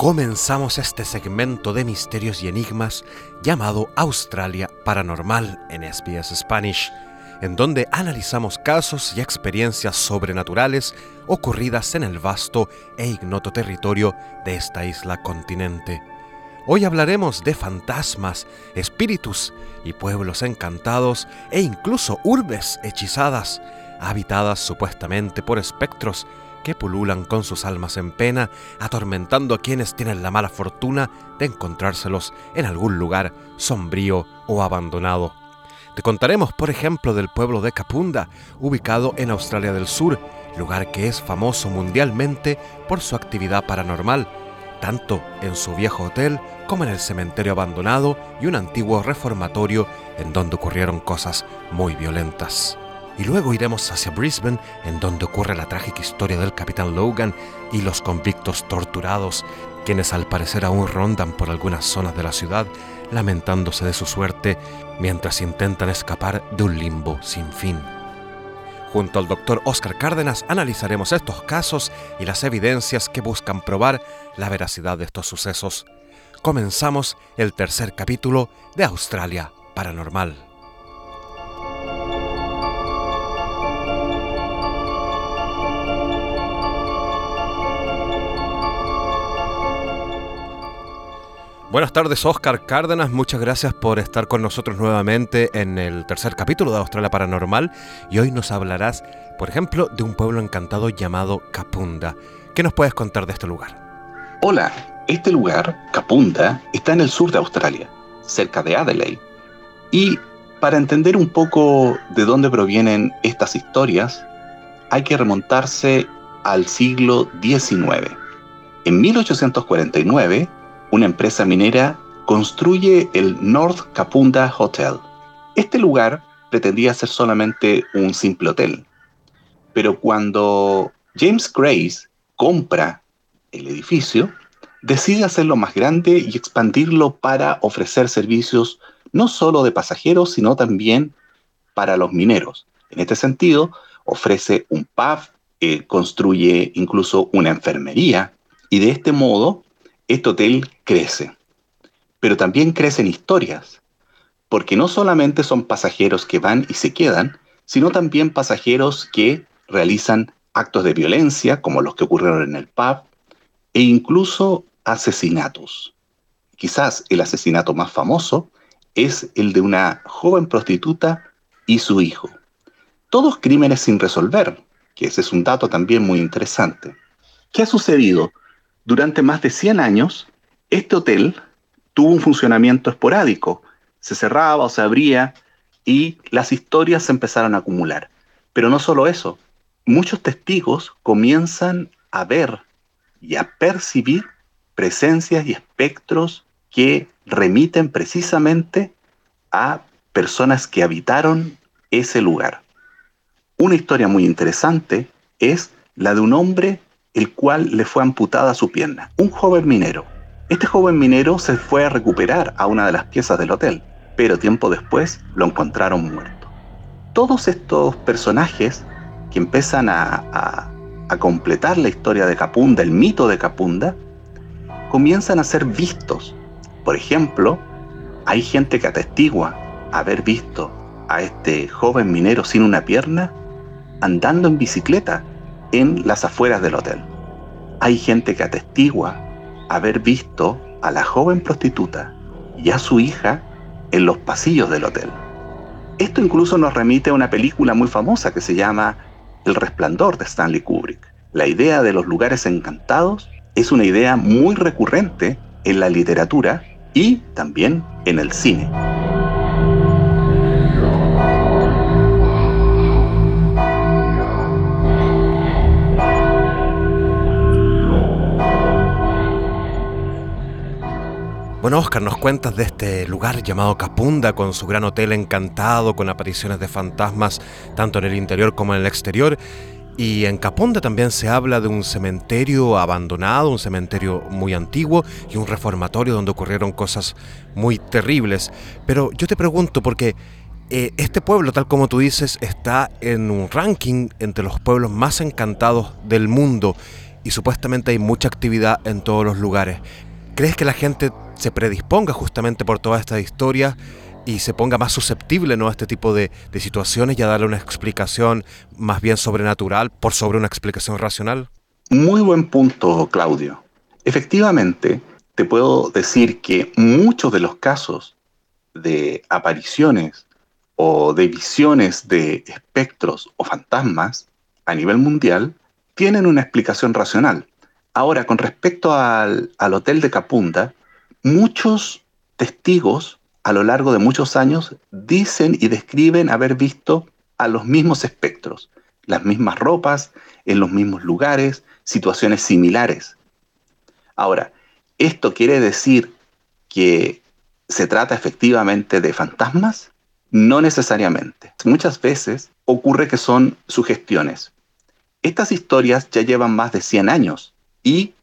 Comenzamos este segmento de misterios y enigmas llamado Australia Paranormal en SBS Spanish, en donde analizamos casos y experiencias sobrenaturales ocurridas en el vasto e ignoto territorio de esta isla continente. Hoy hablaremos de fantasmas, espíritus y pueblos encantados e incluso urbes hechizadas, habitadas supuestamente por espectros que pululan con sus almas en pena, atormentando a quienes tienen la mala fortuna de encontrárselos en algún lugar sombrío o abandonado. Te contaremos, por ejemplo, del pueblo de Kapunda, ubicado en Australia del Sur, lugar que es famoso mundialmente por su actividad paranormal, tanto en su viejo hotel como en el cementerio abandonado y un antiguo reformatorio en donde ocurrieron cosas muy violentas y luego iremos hacia Brisbane, en donde ocurre la trágica historia del capitán Logan y los convictos torturados, quienes al parecer aún rondan por algunas zonas de la ciudad, lamentándose de su suerte mientras intentan escapar de un limbo sin fin. Junto al doctor Oscar Cárdenas analizaremos estos casos y las evidencias que buscan probar la veracidad de estos sucesos. Comenzamos el tercer capítulo de Australia Paranormal. Buenas tardes, Oscar Cárdenas. Muchas gracias por estar con nosotros nuevamente en el tercer capítulo de Australia Paranormal. Y hoy nos hablarás, por ejemplo, de un pueblo encantado llamado Kapunda. ¿Qué nos puedes contar de este lugar? Hola, este lugar, Kapunda, está en el sur de Australia, cerca de Adelaide. Y para entender un poco de dónde provienen estas historias, hay que remontarse al siglo XIX. En 1849, una empresa minera construye el North Kapunda Hotel. Este lugar pretendía ser solamente un simple hotel, pero cuando James Grace compra el edificio, decide hacerlo más grande y expandirlo para ofrecer servicios no solo de pasajeros, sino también para los mineros. En este sentido, ofrece un pub, eh, construye incluso una enfermería y de este modo este hotel crece. Pero también crecen historias, porque no solamente son pasajeros que van y se quedan, sino también pasajeros que realizan actos de violencia, como los que ocurrieron en el pub, e incluso asesinatos. Quizás el asesinato más famoso es el de una joven prostituta y su hijo. Todos crímenes sin resolver, que ese es un dato también muy interesante. ¿Qué ha sucedido? Durante más de 100 años, este hotel tuvo un funcionamiento esporádico. Se cerraba o se abría y las historias se empezaron a acumular. Pero no solo eso, muchos testigos comienzan a ver y a percibir presencias y espectros que remiten precisamente a personas que habitaron ese lugar. Una historia muy interesante es la de un hombre el cual le fue amputada su pierna. Un joven minero. Este joven minero se fue a recuperar a una de las piezas del hotel, pero tiempo después lo encontraron muerto. Todos estos personajes que empiezan a, completar la historia de Capunda, el mito de Capunda, comienzan a ser vistos. Por ejemplo, hay gente que atestigua haber visto a este joven minero sin una pierna andando en bicicleta en las afueras del hotel. Hay gente que atestigua haber visto a la joven prostituta y a su hija en los pasillos del hotel. Esto incluso nos remite a una película muy famosa que se llama El Resplandor de Stanley Kubrick. La idea de los lugares encantados es una idea muy recurrente en la literatura y también en el cine. Bueno, Oscar, nos cuentas de este lugar llamado Capunda, con su gran hotel encantado, con apariciones de fantasmas tanto en el interior como en el exterior. Y en Capunda también se habla de un cementerio abandonado, un cementerio muy antiguo y un reformatorio donde ocurrieron cosas muy terribles. Pero yo te pregunto, porque eh, este pueblo, tal como tú dices, está en un ranking entre los pueblos más encantados del mundo y supuestamente hay mucha actividad en todos los lugares. ¿Crees que la gente se predisponga justamente por toda esta historia y se ponga más susceptible ¿no? a este tipo de, de situaciones y a darle una explicación más bien sobrenatural por sobre una explicación racional? Muy buen punto, Claudio. Efectivamente, te puedo decir que muchos de los casos de apariciones o de visiones de espectros o fantasmas a nivel mundial tienen una explicación racional. Ahora, con respecto al, al hotel de Capunda, muchos testigos a lo largo de muchos años dicen y describen haber visto a los mismos espectros, las mismas ropas, en los mismos lugares, situaciones similares. Ahora, ¿esto quiere decir que se trata efectivamente de fantasmas? No necesariamente. Muchas veces ocurre que son sugestiones. Estas historias ya llevan más de 100 años y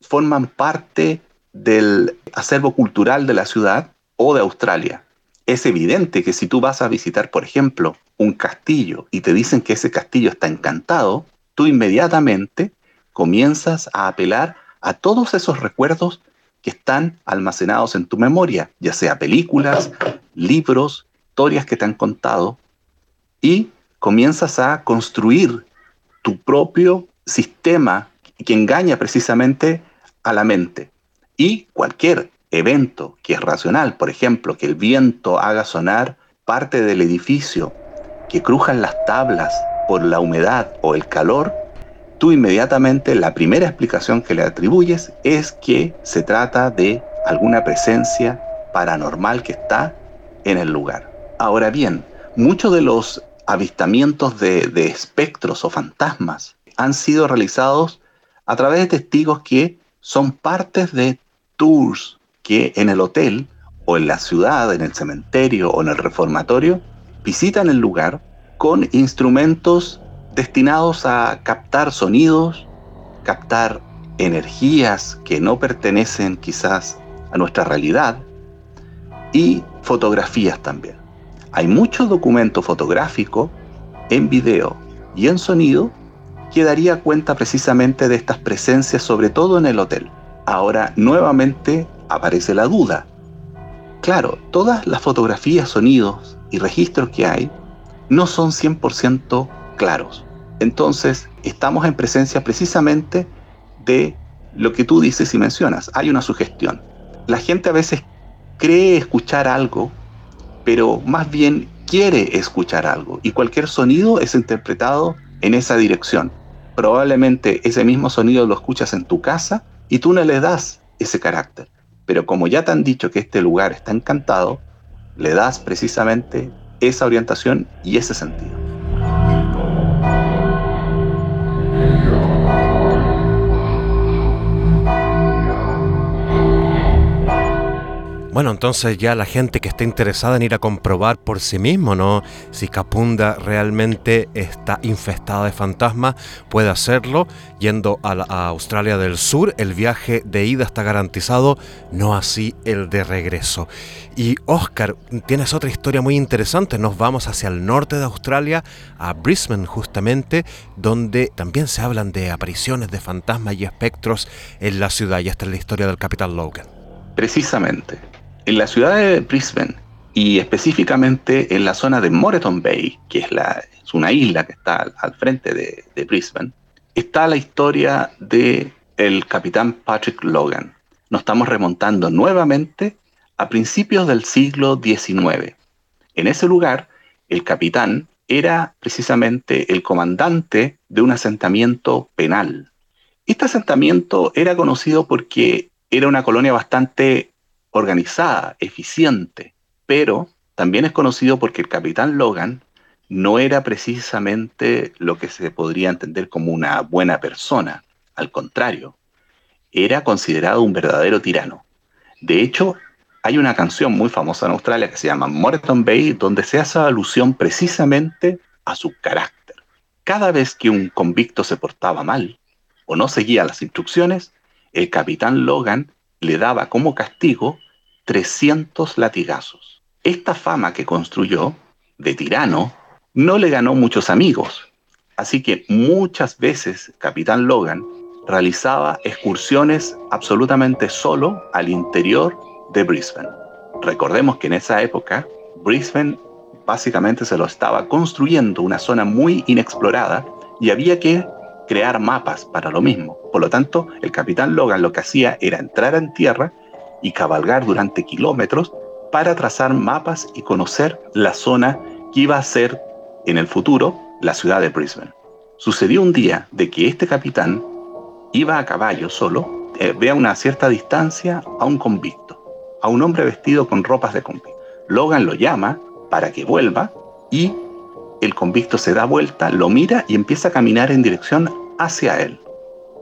forman parte del acervo cultural de la ciudad o de Australia. Es evidente que si tú vas a visitar, por ejemplo, un castillo y te dicen que ese castillo está encantado, tú inmediatamente comienzas a apelar a todos esos recuerdos que están almacenados en tu memoria, ya sea películas, libros, historias que te han contado, y comienzas a construir tu propio sistema que engaña precisamente a la mente. Y cualquier evento que es racional, por ejemplo, que el viento haga sonar parte del edificio, que crujan las tablas por la humedad o el calor, tú inmediatamente la primera explicación que le atribuyes es que se trata de alguna presencia paranormal que está en el lugar. Ahora bien, muchos de los avistamientos de espectros o fantasmas han sido realizados a través de testigos que son partes de tours que en el hotel o en la ciudad, en el cementerio o en el reformatorio, visitan el lugar con instrumentos destinados a captar sonidos, captar energías que no pertenecen quizás a nuestra realidad y fotografías también. Hay mucho documento fotográfico en video y en sonido que daría cuenta precisamente de estas presencias, sobre todo en el hotel. Ahora, nuevamente, aparece la duda. Claro, todas las fotografías, sonidos y registros que hay no son 100% claros. Entonces, estamos en presencia precisamente de lo que tú dices y mencionas. Hay una sugestión. La gente a veces cree escuchar algo, pero más bien quiere escuchar algo y cualquier sonido es interpretado en esa dirección. Probablemente ese mismo sonido lo escuchas en tu casa y tú no le das ese carácter. Pero como ya te han dicho que este lugar está encantado, le das precisamente esa orientación y ese sentido. Bueno, entonces ya la gente que esté interesada en ir a comprobar por sí mismo, ¿no? Si Capunda realmente está infestada de fantasmas, puede hacerlo yendo a, Australia del Sur. El viaje de ida está garantizado, no así el de regreso. Y Oscar, tienes otra historia muy interesante. Nos vamos hacia el norte de Australia, a Brisbane justamente, donde también se hablan de apariciones de fantasmas y espectros en la ciudad. Y esta es la historia del Capitán Logan. Precisamente. En la ciudad de Brisbane y específicamente en la zona de Moreton Bay, que es, una isla que está al, frente de, de, Brisbane, está la historia de el capitán Patrick Logan. Nos estamos remontando nuevamente a principios del siglo XIX. En ese lugar, el capitán era precisamente el comandante de un asentamiento penal. Este asentamiento era conocido porque era una colonia bastante organizada, eficiente, pero también es conocido porque el capitán Logan no era precisamente lo que se podría entender como una buena persona, al contrario, era considerado un verdadero tirano. De hecho, hay una canción muy famosa en Australia que se llama Moreton Bay, donde se hace alusión precisamente a su carácter. Cada vez que un convicto se portaba mal o no seguía las instrucciones, el capitán Logan le daba como castigo 300 latigazos. Esta fama que construyó de tirano no le ganó muchos amigos, así que muchas veces Capitán Logan realizaba excursiones absolutamente solo al interior de Brisbane. Recordemos que en esa época Brisbane básicamente se lo estaba construyendo una zona muy inexplorada y había que crear mapas para lo mismo. Por lo tanto, el capitán Logan lo que hacía era entrar en tierra y cabalgar durante kilómetros para trazar mapas y conocer la zona que iba a ser en el futuro la ciudad de Brisbane. Sucedió un día de que este capitán iba a caballo solo, eh, ve a una cierta distancia a un convicto, a un hombre vestido con ropas de convicto. Logan lo llama para que vuelva y el convicto se da vuelta, lo mira y empieza a caminar en dirección hacia él.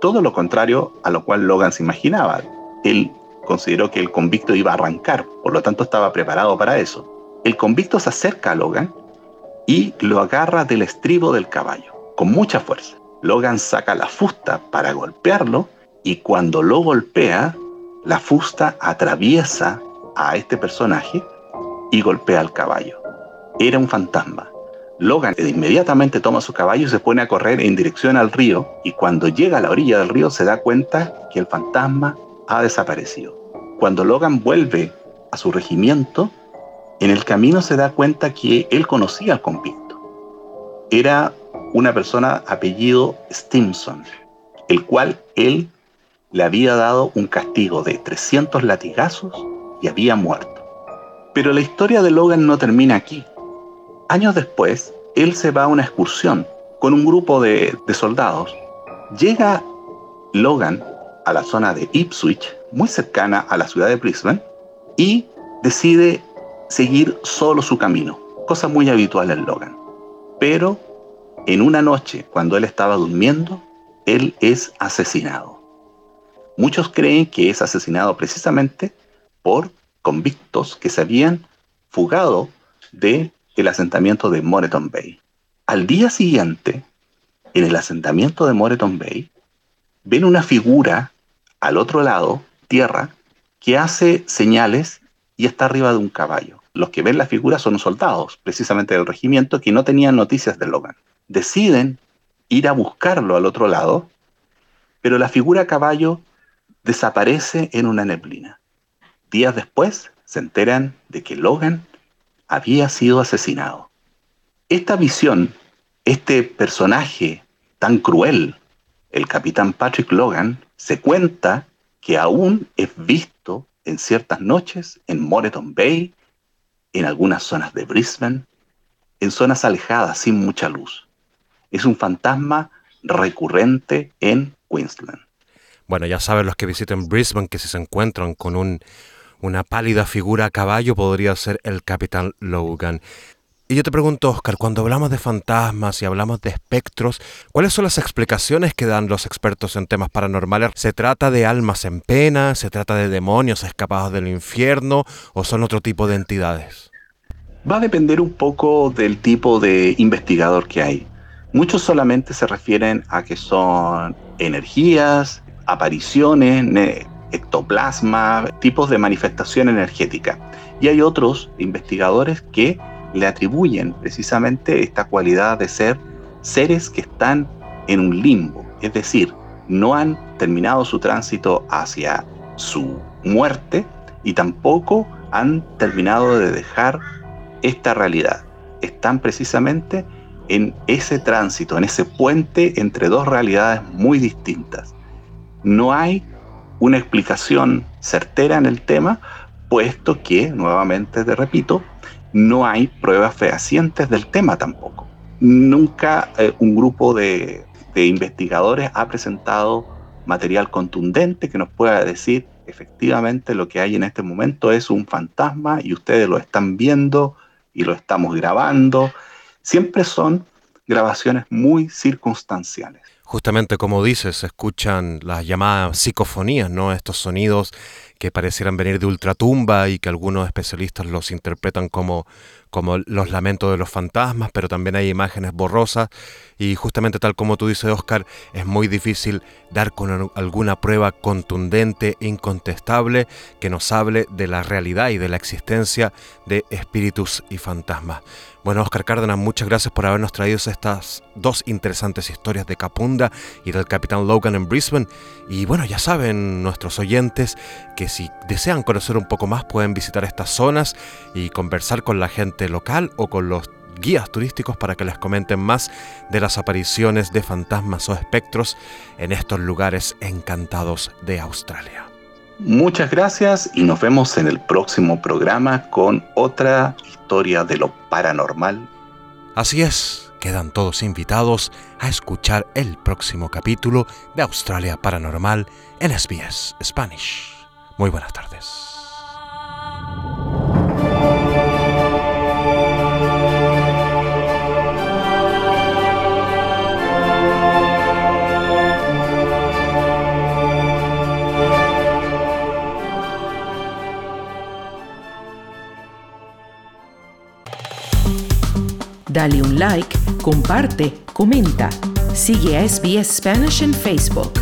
Todo lo contrario a lo cual Logan se imaginaba. Él consideró que el convicto iba a arrancar, por lo tanto estaba preparado para eso. El convicto se acerca a Logan y lo agarra del estribo del caballo, con mucha fuerza. Logan saca la fusta para golpearlo y cuando lo golpea, la fusta atraviesa a este personaje y golpea al caballo. Era un fantasma. Logan inmediatamente toma su caballo y se pone a correr en dirección al río y cuando llega a la orilla del río se da cuenta que el fantasma ha desaparecido. Cuando Logan vuelve a su regimiento, en el camino se da cuenta que él conocía al convicto. Era una persona apellido Stimson, el cual él le había dado un castigo de 300 latigazos y había muerto. Pero la historia de Logan no termina aquí. Años después, él se va a una excursión con un grupo de, de soldados. Llega Logan a la zona de Ipswich, muy cercana a la ciudad de Brisbane, y decide seguir solo su camino, cosa muy habitual en Logan. Pero en una noche, cuando él estaba durmiendo, él es asesinado. Muchos creen que es asesinado precisamente por convictos que se habían fugado del el asentamiento de Moreton Bay. Al día siguiente, en el asentamiento de Moreton Bay, ven una figura al otro lado, tierra, que hace señales y está arriba de un caballo los que ven la figura son soldados, precisamente del regimiento, que no tenían noticias de Logan. Deciden ir a buscarlo al otro lado, pero la figura caballo desaparece en una neblina. Días después se enteran de que Logan había sido asesinado. Esta visión, este personaje tan cruel, el capitán Patrick Logan, se cuenta que aún es visto en ciertas noches en Moreton Bay en algunas zonas de Brisbane, en zonas alejadas sin mucha luz. Es un fantasma recurrente en Queensland. Bueno, ya saben los que visiten Brisbane que si se encuentran con un, una pálida figura a caballo podría ser el Capitán Logan. Y yo te pregunto, Oscar, cuando hablamos de fantasmas y hablamos de espectros, ¿cuáles son las explicaciones que dan los expertos en temas paranormales? ¿Se trata de almas en pena? ¿Se trata de demonios escapados del infierno? ¿O son otro tipo de entidades? Va a depender un poco del tipo de investigador que hay. Muchos solamente se refieren a que son energías, apariciones, ectoplasma, tipos de manifestación energética. Y hay otros investigadores que le atribuyen precisamente esta cualidad de ser seres que están en un limbo, es decir, no han terminado su tránsito hacia su muerte y tampoco han terminado de dejar esta realidad. Están precisamente en ese tránsito, en ese puente entre dos realidades muy distintas. No hay una explicación certera en el tema, puesto que, nuevamente te repito, no hay pruebas fehacientes del tema tampoco. Nunca eh, un grupo de, de investigadores ha presentado material contundente que nos pueda decir efectivamente lo que hay en este momento es un fantasma y ustedes lo están viendo y lo estamos grabando. Siempre son grabaciones muy circunstanciales. Justamente como dices, se escuchan las llamadas psicofonías, ¿no? Estos sonidos que parecieran venir de ultratumba y que algunos especialistas los interpretan como como los lamentos de los fantasmas, pero también hay imágenes borrosas y justamente tal como tú dices, Oscar, es muy difícil dar con alguna prueba contundente, incontestable, que nos hable de la realidad y de la existencia de espíritus y fantasmas. Bueno, Oscar Cárdenas, muchas gracias por habernos traído estas dos interesantes historias de Capunda y del Capitán Logan en Brisbane. Y bueno, ya saben nuestros oyentes que si desean conocer un poco más pueden visitar estas zonas y conversar con la gente local o con los guías turísticos para que les comenten más de las apariciones de fantasmas o espectros en estos lugares encantados de Australia. Muchas gracias y nos vemos en el próximo programa con otra historia de lo paranormal. Así es, quedan todos invitados a escuchar el próximo capítulo de Australia Paranormal en SBS Spanish. Muy buenas tardes. Dale un like, comparte, comenta. Sigue a SBS Spanish en Facebook.